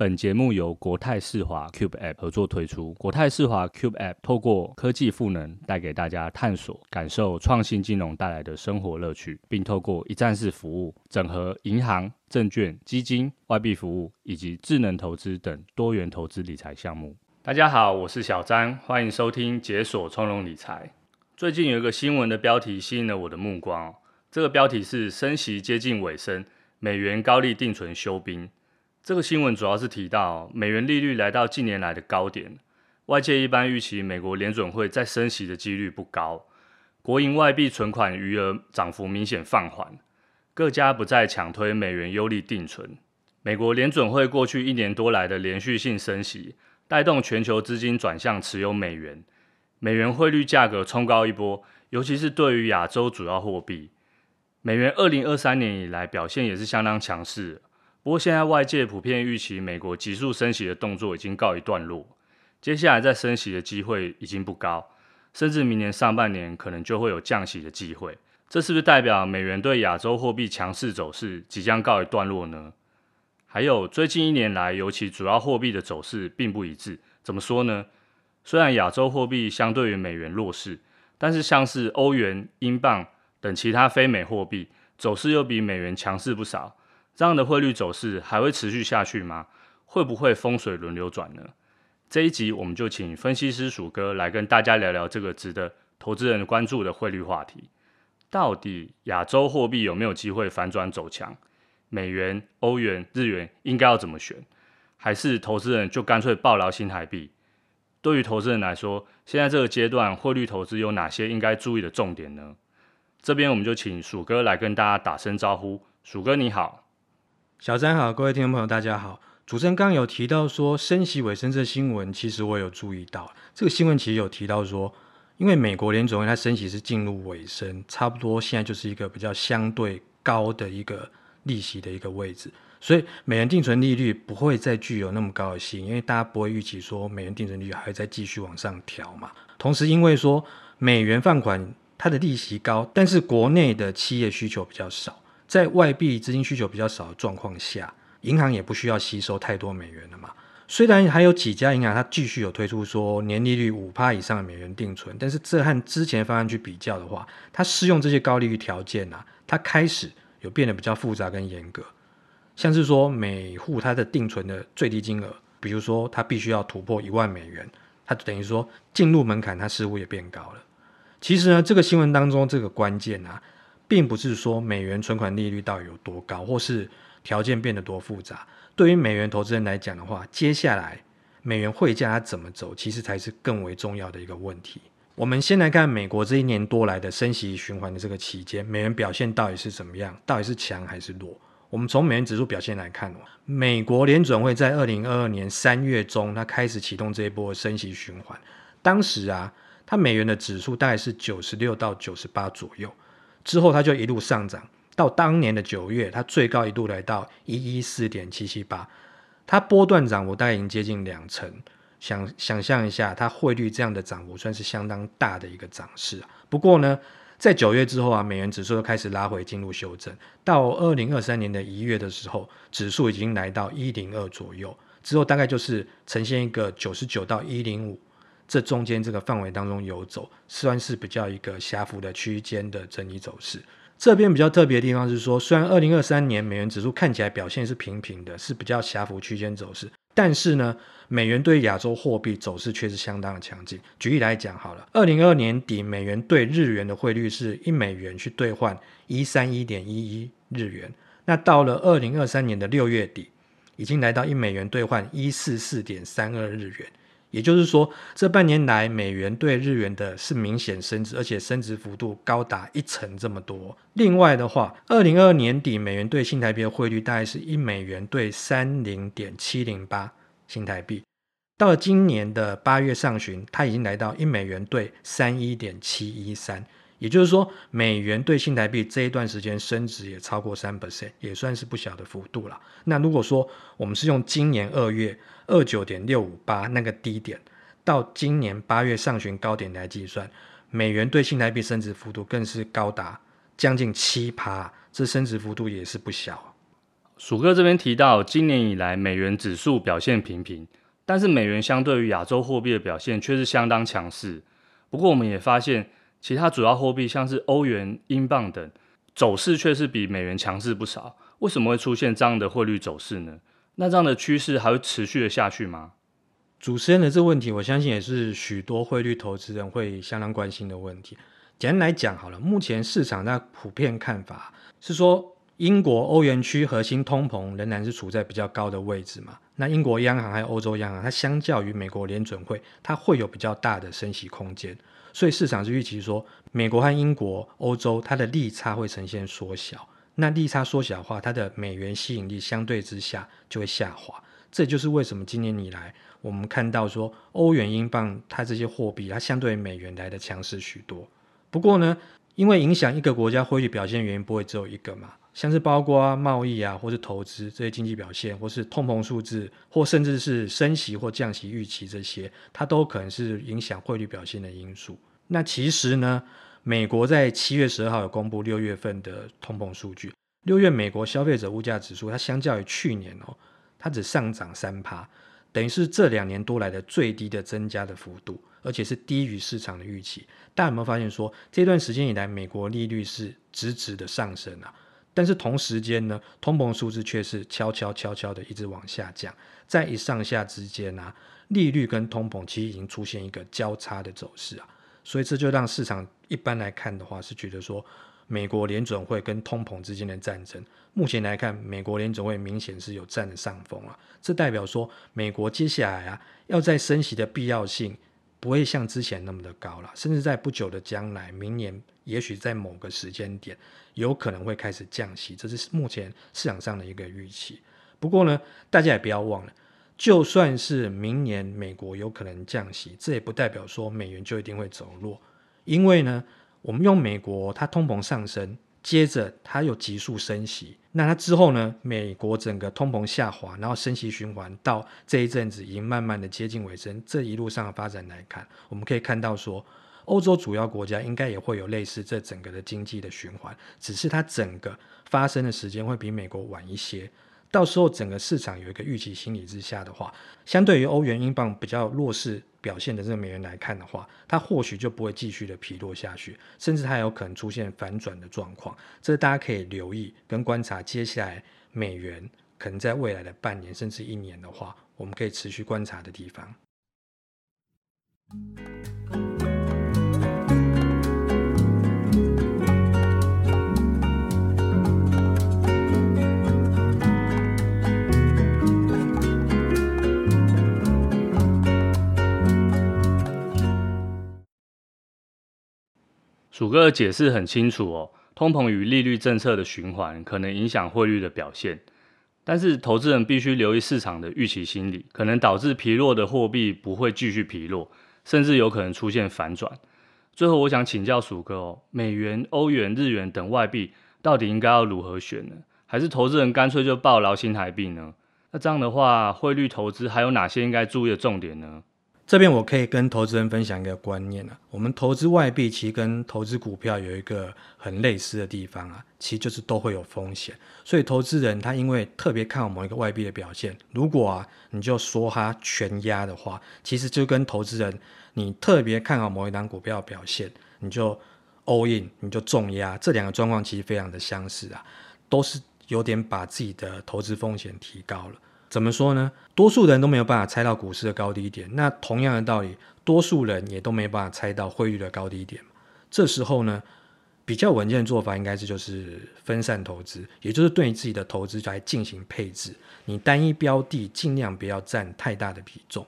本节目由国泰世华 Cube App 合作推出。国泰世华 Cube App 透过科技赋能，带给大家探索、感受创新金融带来的生活乐趣，并透过一站式服务，整合银行、证券、基金、外币服务以及智能投资等多元投资理财项目。大家好，我是小詹，欢迎收听《解锁从容理财》。最近有一个新闻的标题吸引了我的目光，这个标题是“升息接近尾声，美元高利定存休兵”。这个新闻主要是提到美元利率来到近年来的高点，外界一般预期美国联准会再升息的几率不高，国营外币存款余额涨幅明显放缓，各家不再强推美元优利定存。美国联准会过去一年多来的连续性升息，带动全球资金转向持有美元，美元汇率价格冲高一波，尤其是对于亚洲主要货币，美元二零二三年以来表现也是相当强势。不过，现在外界普遍预期美国急速升息的动作已经告一段落，接下来再升息的机会已经不高，甚至明年上半年可能就会有降息的机会。这是不是代表美元对亚洲货币强势走势即将告一段落呢？还有，最近一年来，尤其主要货币的走势并不一致。怎么说呢？虽然亚洲货币相对于美元弱势，但是像是欧元、英镑等其他非美货币走势又比美元强势不少。这样的汇率走势还会持续下去吗？会不会风水轮流转呢？这一集我们就请分析师鼠哥来跟大家聊聊这个值得投资人关注的汇率话题。到底亚洲货币有没有机会反转走强？美元、欧元、日元应该要怎么选？还是投资人就干脆抱牢新台币？对于投资人来说，现在这个阶段汇率投资有哪些应该注意的重点呢？这边我们就请鼠哥来跟大家打声招呼。鼠哥你好。小詹好，各位听众朋友，大家好。主持人刚刚有提到说升息尾声这新闻，其实我有注意到。这个新闻其实有提到说，因为美国联准会它升息是进入尾声，差不多现在就是一个比较相对高的一个利息的一个位置，所以美元定存利率不会再具有那么高的吸引，因为大家不会预期说美元定存利率还会再继续往上调嘛。同时，因为说美元放款它的利息高，但是国内的企业需求比较少。在外币资金需求比较少的状况下，银行也不需要吸收太多美元了嘛。虽然还有几家银行它继续有推出说年利率五趴以上的美元定存，但是这和之前方案去比较的话，它适用这些高利率条件啊，它开始有变得比较复杂跟严格。像是说每户它的定存的最低金额，比如说它必须要突破一万美元，它等于说进入门槛它似乎也变高了。其实呢，这个新闻当中这个关键啊。并不是说美元存款利率到底有多高，或是条件变得多复杂。对于美元投资人来讲的话，接下来美元汇价它怎么走，其实才是更为重要的一个问题。我们先来看美国这一年多来的升息循环的这个期间，美元表现到底是怎么样？到底是强还是弱？我们从美元指数表现来看，美国联准会在二零二二年三月中，它开始启动这一波升息循环。当时啊，它美元的指数大概是九十六到九十八左右。之后，它就一路上涨，到当年的九月，它最高一度来到一一四点七七八，它波段涨幅大概已经接近两成。想想象一下，它汇率这样的涨幅算是相当大的一个涨势。不过呢，在九月之后啊，美元指数又开始拉回进入修正，到二零二三年的一月的时候，指数已经来到一零二左右，之后大概就是呈现一个九十九到一零五。这中间这个范围当中游走，算是比较一个狭幅的区间的整理走势。这边比较特别的地方是说，虽然二零二三年美元指数看起来表现是平平的，是比较狭幅区间走势，但是呢，美元对亚洲货币走势却是相当的强劲。举例来讲好了，二零二年底美元对日元的汇率是一美元去兑换一三一点一一日元，那到了二零二三年的六月底，已经来到一美元兑换一四四点三二日元。也就是说，这半年来美元兑日元的是明显升值，而且升值幅度高达一成这么多。另外的话，二零二二年底美元兑新台币的汇率大概是一美元兑三零点七零八新台币，到了今年的八月上旬，它已经来到一美元兑三一点七一三。也就是说，美元兑新台币这一段时间升值也超过三 percent，也算是不小的幅度了。那如果说我们是用今年二月，二九点六五八那个低点，到今年八月上旬高点来计算，美元兑新台币升值幅度更是高达将近七趴，这升值幅度也是不小。鼠哥这边提到，今年以来美元指数表现平平，但是美元相对于亚洲货币的表现却是相当强势。不过我们也发现，其他主要货币像是欧元、英镑等走势却是比美元强势不少。为什么会出现这样的汇率走势呢？那这样的趋势还会持续的下去吗？主持人的这个问题，我相信也是许多汇率投资人会相当关心的问题。简单来讲，好了，目前市场在普遍看法是说，英国欧元区核心通膨仍然是处在比较高的位置嘛。那英国央行还有欧洲央行，它相较于美国联准会，它会有比较大的升息空间。所以市场是预期说，美国和英国、欧洲它的利差会呈现缩小。那利差缩小的话，它的美元吸引力相对之下就会下滑。这就是为什么今年以来我们看到说欧元、英镑它这些货币它相对美元来的强势许多。不过呢，因为影响一个国家汇率表现的原因不会只有一个嘛，像是包括贸易啊，或是投资这些经济表现，或是通膨数字，或甚至是升息或降息预期这些，它都可能是影响汇率表现的因素。那其实呢，美国在七月十二号有公布六月份的通膨数据。六月美国消费者物价指数，它相较于去年哦，它只上涨三趴，等于是这两年多来的最低的增加的幅度，而且是低于市场的预期。大家有没有发现说，这段时间以来美国利率是直直的上升啊？但是同时间呢，通膨数字却是悄悄悄悄的一直往下降，在一上下之间啊，利率跟通膨其实已经出现一个交叉的走势啊。所以这就让市场一般来看的话，是觉得说，美国联准会跟通膨之间的战争，目前来看，美国联准会明显是有占了上风啊。这代表说，美国接下来啊，要在升息的必要性不会像之前那么的高了，甚至在不久的将来，明年也许在某个时间点，有可能会开始降息，这是目前市场上的一个预期。不过呢，大家也不要忘了。就算是明年美国有可能降息，这也不代表说美元就一定会走弱，因为呢，我们用美国它通膨上升，接着它又急速升息，那它之后呢，美国整个通膨下滑，然后升息循环到这一阵子已经慢慢的接近尾声，这一路上的发展来看，我们可以看到说，欧洲主要国家应该也会有类似这整个的经济的循环，只是它整个发生的时间会比美国晚一些。到时候整个市场有一个预期心理之下的话，相对于欧元、英镑比较弱势表现的这个美元来看的话，它或许就不会继续的疲弱下去，甚至它有可能出现反转的状况。这是大家可以留意跟观察，接下来美元可能在未来的半年甚至一年的话，我们可以持续观察的地方。鼠哥的解释很清楚哦，通膨与利率政策的循环可能影响汇率的表现，但是投资人必须留意市场的预期心理，可能导致疲弱的货币不会继续疲弱，甚至有可能出现反转。最后，我想请教鼠哥哦，美元、欧元、日元等外币到底应该要如何选呢？还是投资人干脆就抱牢新台币呢？那这样的话，汇率投资还有哪些应该注意的重点呢？这边我可以跟投资人分享一个观念啊，我们投资外币其实跟投资股票有一个很类似的地方啊，其实就是都会有风险。所以投资人他因为特别看好某一个外币的表现，如果啊你就说他全压的话，其实就跟投资人你特别看好某一档股票的表现，你就 all in，你就重压，这两个状况其实非常的相似啊，都是有点把自己的投资风险提高了。怎么说呢？多数人都没有办法猜到股市的高低点，那同样的道理，多数人也都没办法猜到汇率的高低点。这时候呢，比较稳健的做法应该是就是分散投资，也就是对自己的投资来进行配置，你单一标的尽量不要占太大的比重。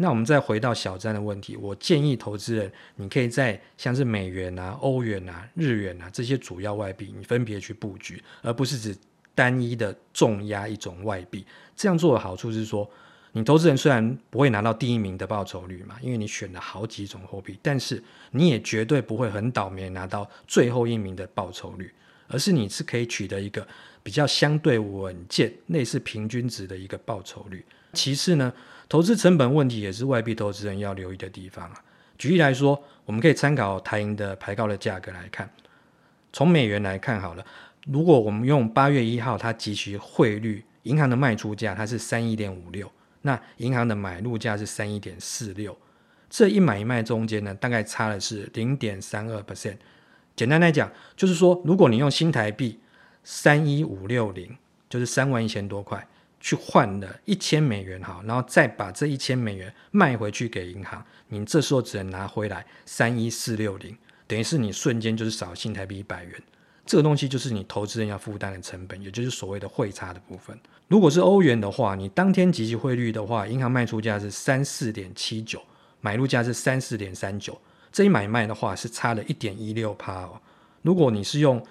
那我们再回到小詹的问题，我建议投资人，你可以在像是美元啊、欧元啊、日元啊这些主要外币，你分别去布局，而不是只单一的重压一种外币。这样做的好处是说，你投资人虽然不会拿到第一名的报酬率嘛，因为你选了好几种货币，但是你也绝对不会很倒霉拿到最后一名的报酬率，而是你是可以取得一个比较相对稳健、类似平均值的一个报酬率。其次呢，投资成本问题也是外币投资人要留意的地方啊。举例来说，我们可以参考台银的牌高的价格来看。从美元来看好了，如果我们用八月一号它即时汇率，银行的卖出价它是三一点五六，那银行的买入价是三一点四六，这一买一卖中间呢，大概差的是零点三二 percent。简单来讲，就是说，如果你用新台币三一五六零，就是三万一千多块。去换了一千美元好，然后再把这一千美元卖回去给银行，你这时候只能拿回来三一四六零，等于是你瞬间就是少新台币一百元。这个东西就是你投资人要负担的成本，也就是所谓的汇差的部分。如果是欧元的话，你当天即时汇率的话，银行卖出价是三四点七九，买入价是三四点三九，这一买卖的话是差了一点一六趴哦。如果你是用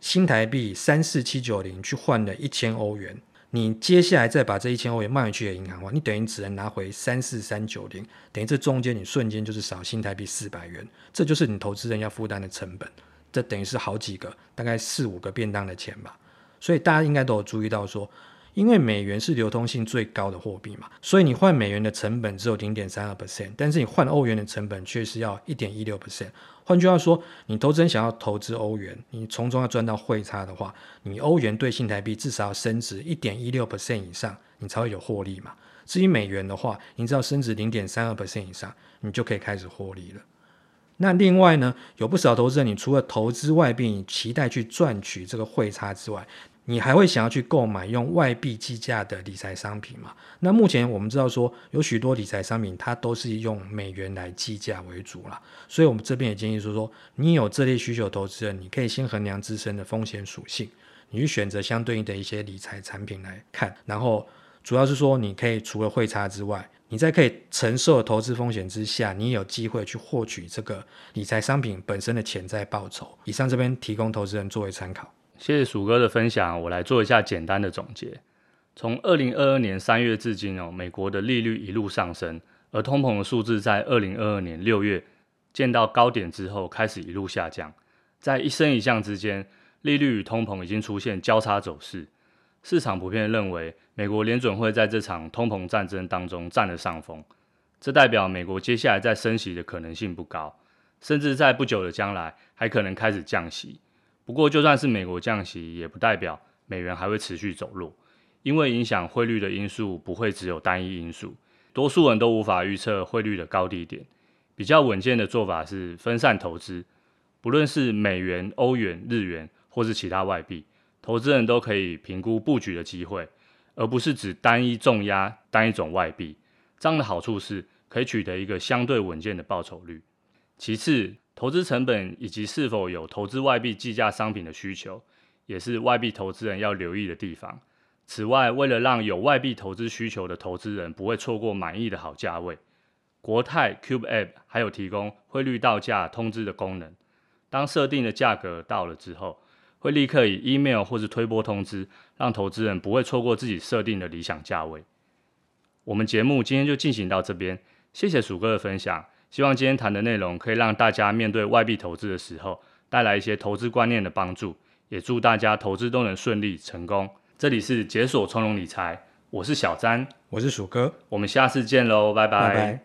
新台币三四七九零去换了一千欧元。你接下来再把这一千欧元卖回去给银行的话，你等于只能拿回三四三九零，等于这中间你瞬间就是少新台币四百元，这就是你投资人要负担的成本，这等于是好几个，大概四五个便当的钱吧。所以大家应该都有注意到说，因为美元是流通性最高的货币嘛，所以你换美元的成本只有零点三二 percent，但是你换欧元的成本却是要一点一六 percent。换句话说，你投资人想要投资欧元，你从中要赚到汇差的话，你欧元兑新台币至少要升值一点一六 percent 以上，你才会有获利嘛。至于美元的话，你只要升值零点三二 percent 以上，你就可以开始获利了。那另外呢，有不少投资人，你除了投资外币，你期待去赚取这个汇差之外，你还会想要去购买用外币计价的理财商品嘛？那目前我们知道说，有许多理财商品它都是用美元来计价为主啦。所以我们这边也建议说说，你有这类需求投资人，你可以先衡量自身的风险属性，你去选择相对应的一些理财产品来看。然后主要是说，你可以除了汇差之外，你在可以承受投资风险之下，你也有机会去获取这个理财商品本身的潜在报酬。以上这边提供投资人作为参考。谢谢鼠哥的分享，我来做一下简单的总结。从二零二二年三月至今哦，美国的利率一路上升，而通膨的数字在二零二二年六月见到高点之后，开始一路下降。在一升一降之间，利率与通膨已经出现交叉走势。市场普遍认为，美国联准会在这场通膨战争当中占了上风，这代表美国接下来再升息的可能性不高，甚至在不久的将来还可能开始降息。不过，就算是美国降息，也不代表美元还会持续走弱，因为影响汇率的因素不会只有单一因素，多数人都无法预测汇率的高低点。比较稳健的做法是分散投资，不论是美元、欧元、日元或是其他外币，投资人都可以评估布局的机会，而不是只单一重压单一种外币。这样的好处是可以取得一个相对稳健的报酬率。其次，投资成本以及是否有投资外币计价商品的需求，也是外币投资人要留意的地方。此外，为了让有外币投资需求的投资人不会错过满意的好价位，国泰 Cube App 还有提供汇率到价通知的功能。当设定的价格到了之后，会立刻以 email 或是推播通知，让投资人不会错过自己设定的理想价位。我们节目今天就进行到这边，谢谢鼠哥的分享。希望今天谈的内容可以让大家面对外币投资的时候带来一些投资观念的帮助，也祝大家投资都能顺利成功。这里是解锁从容理财，我是小詹，我是鼠哥，我们下次见喽，拜拜。拜拜。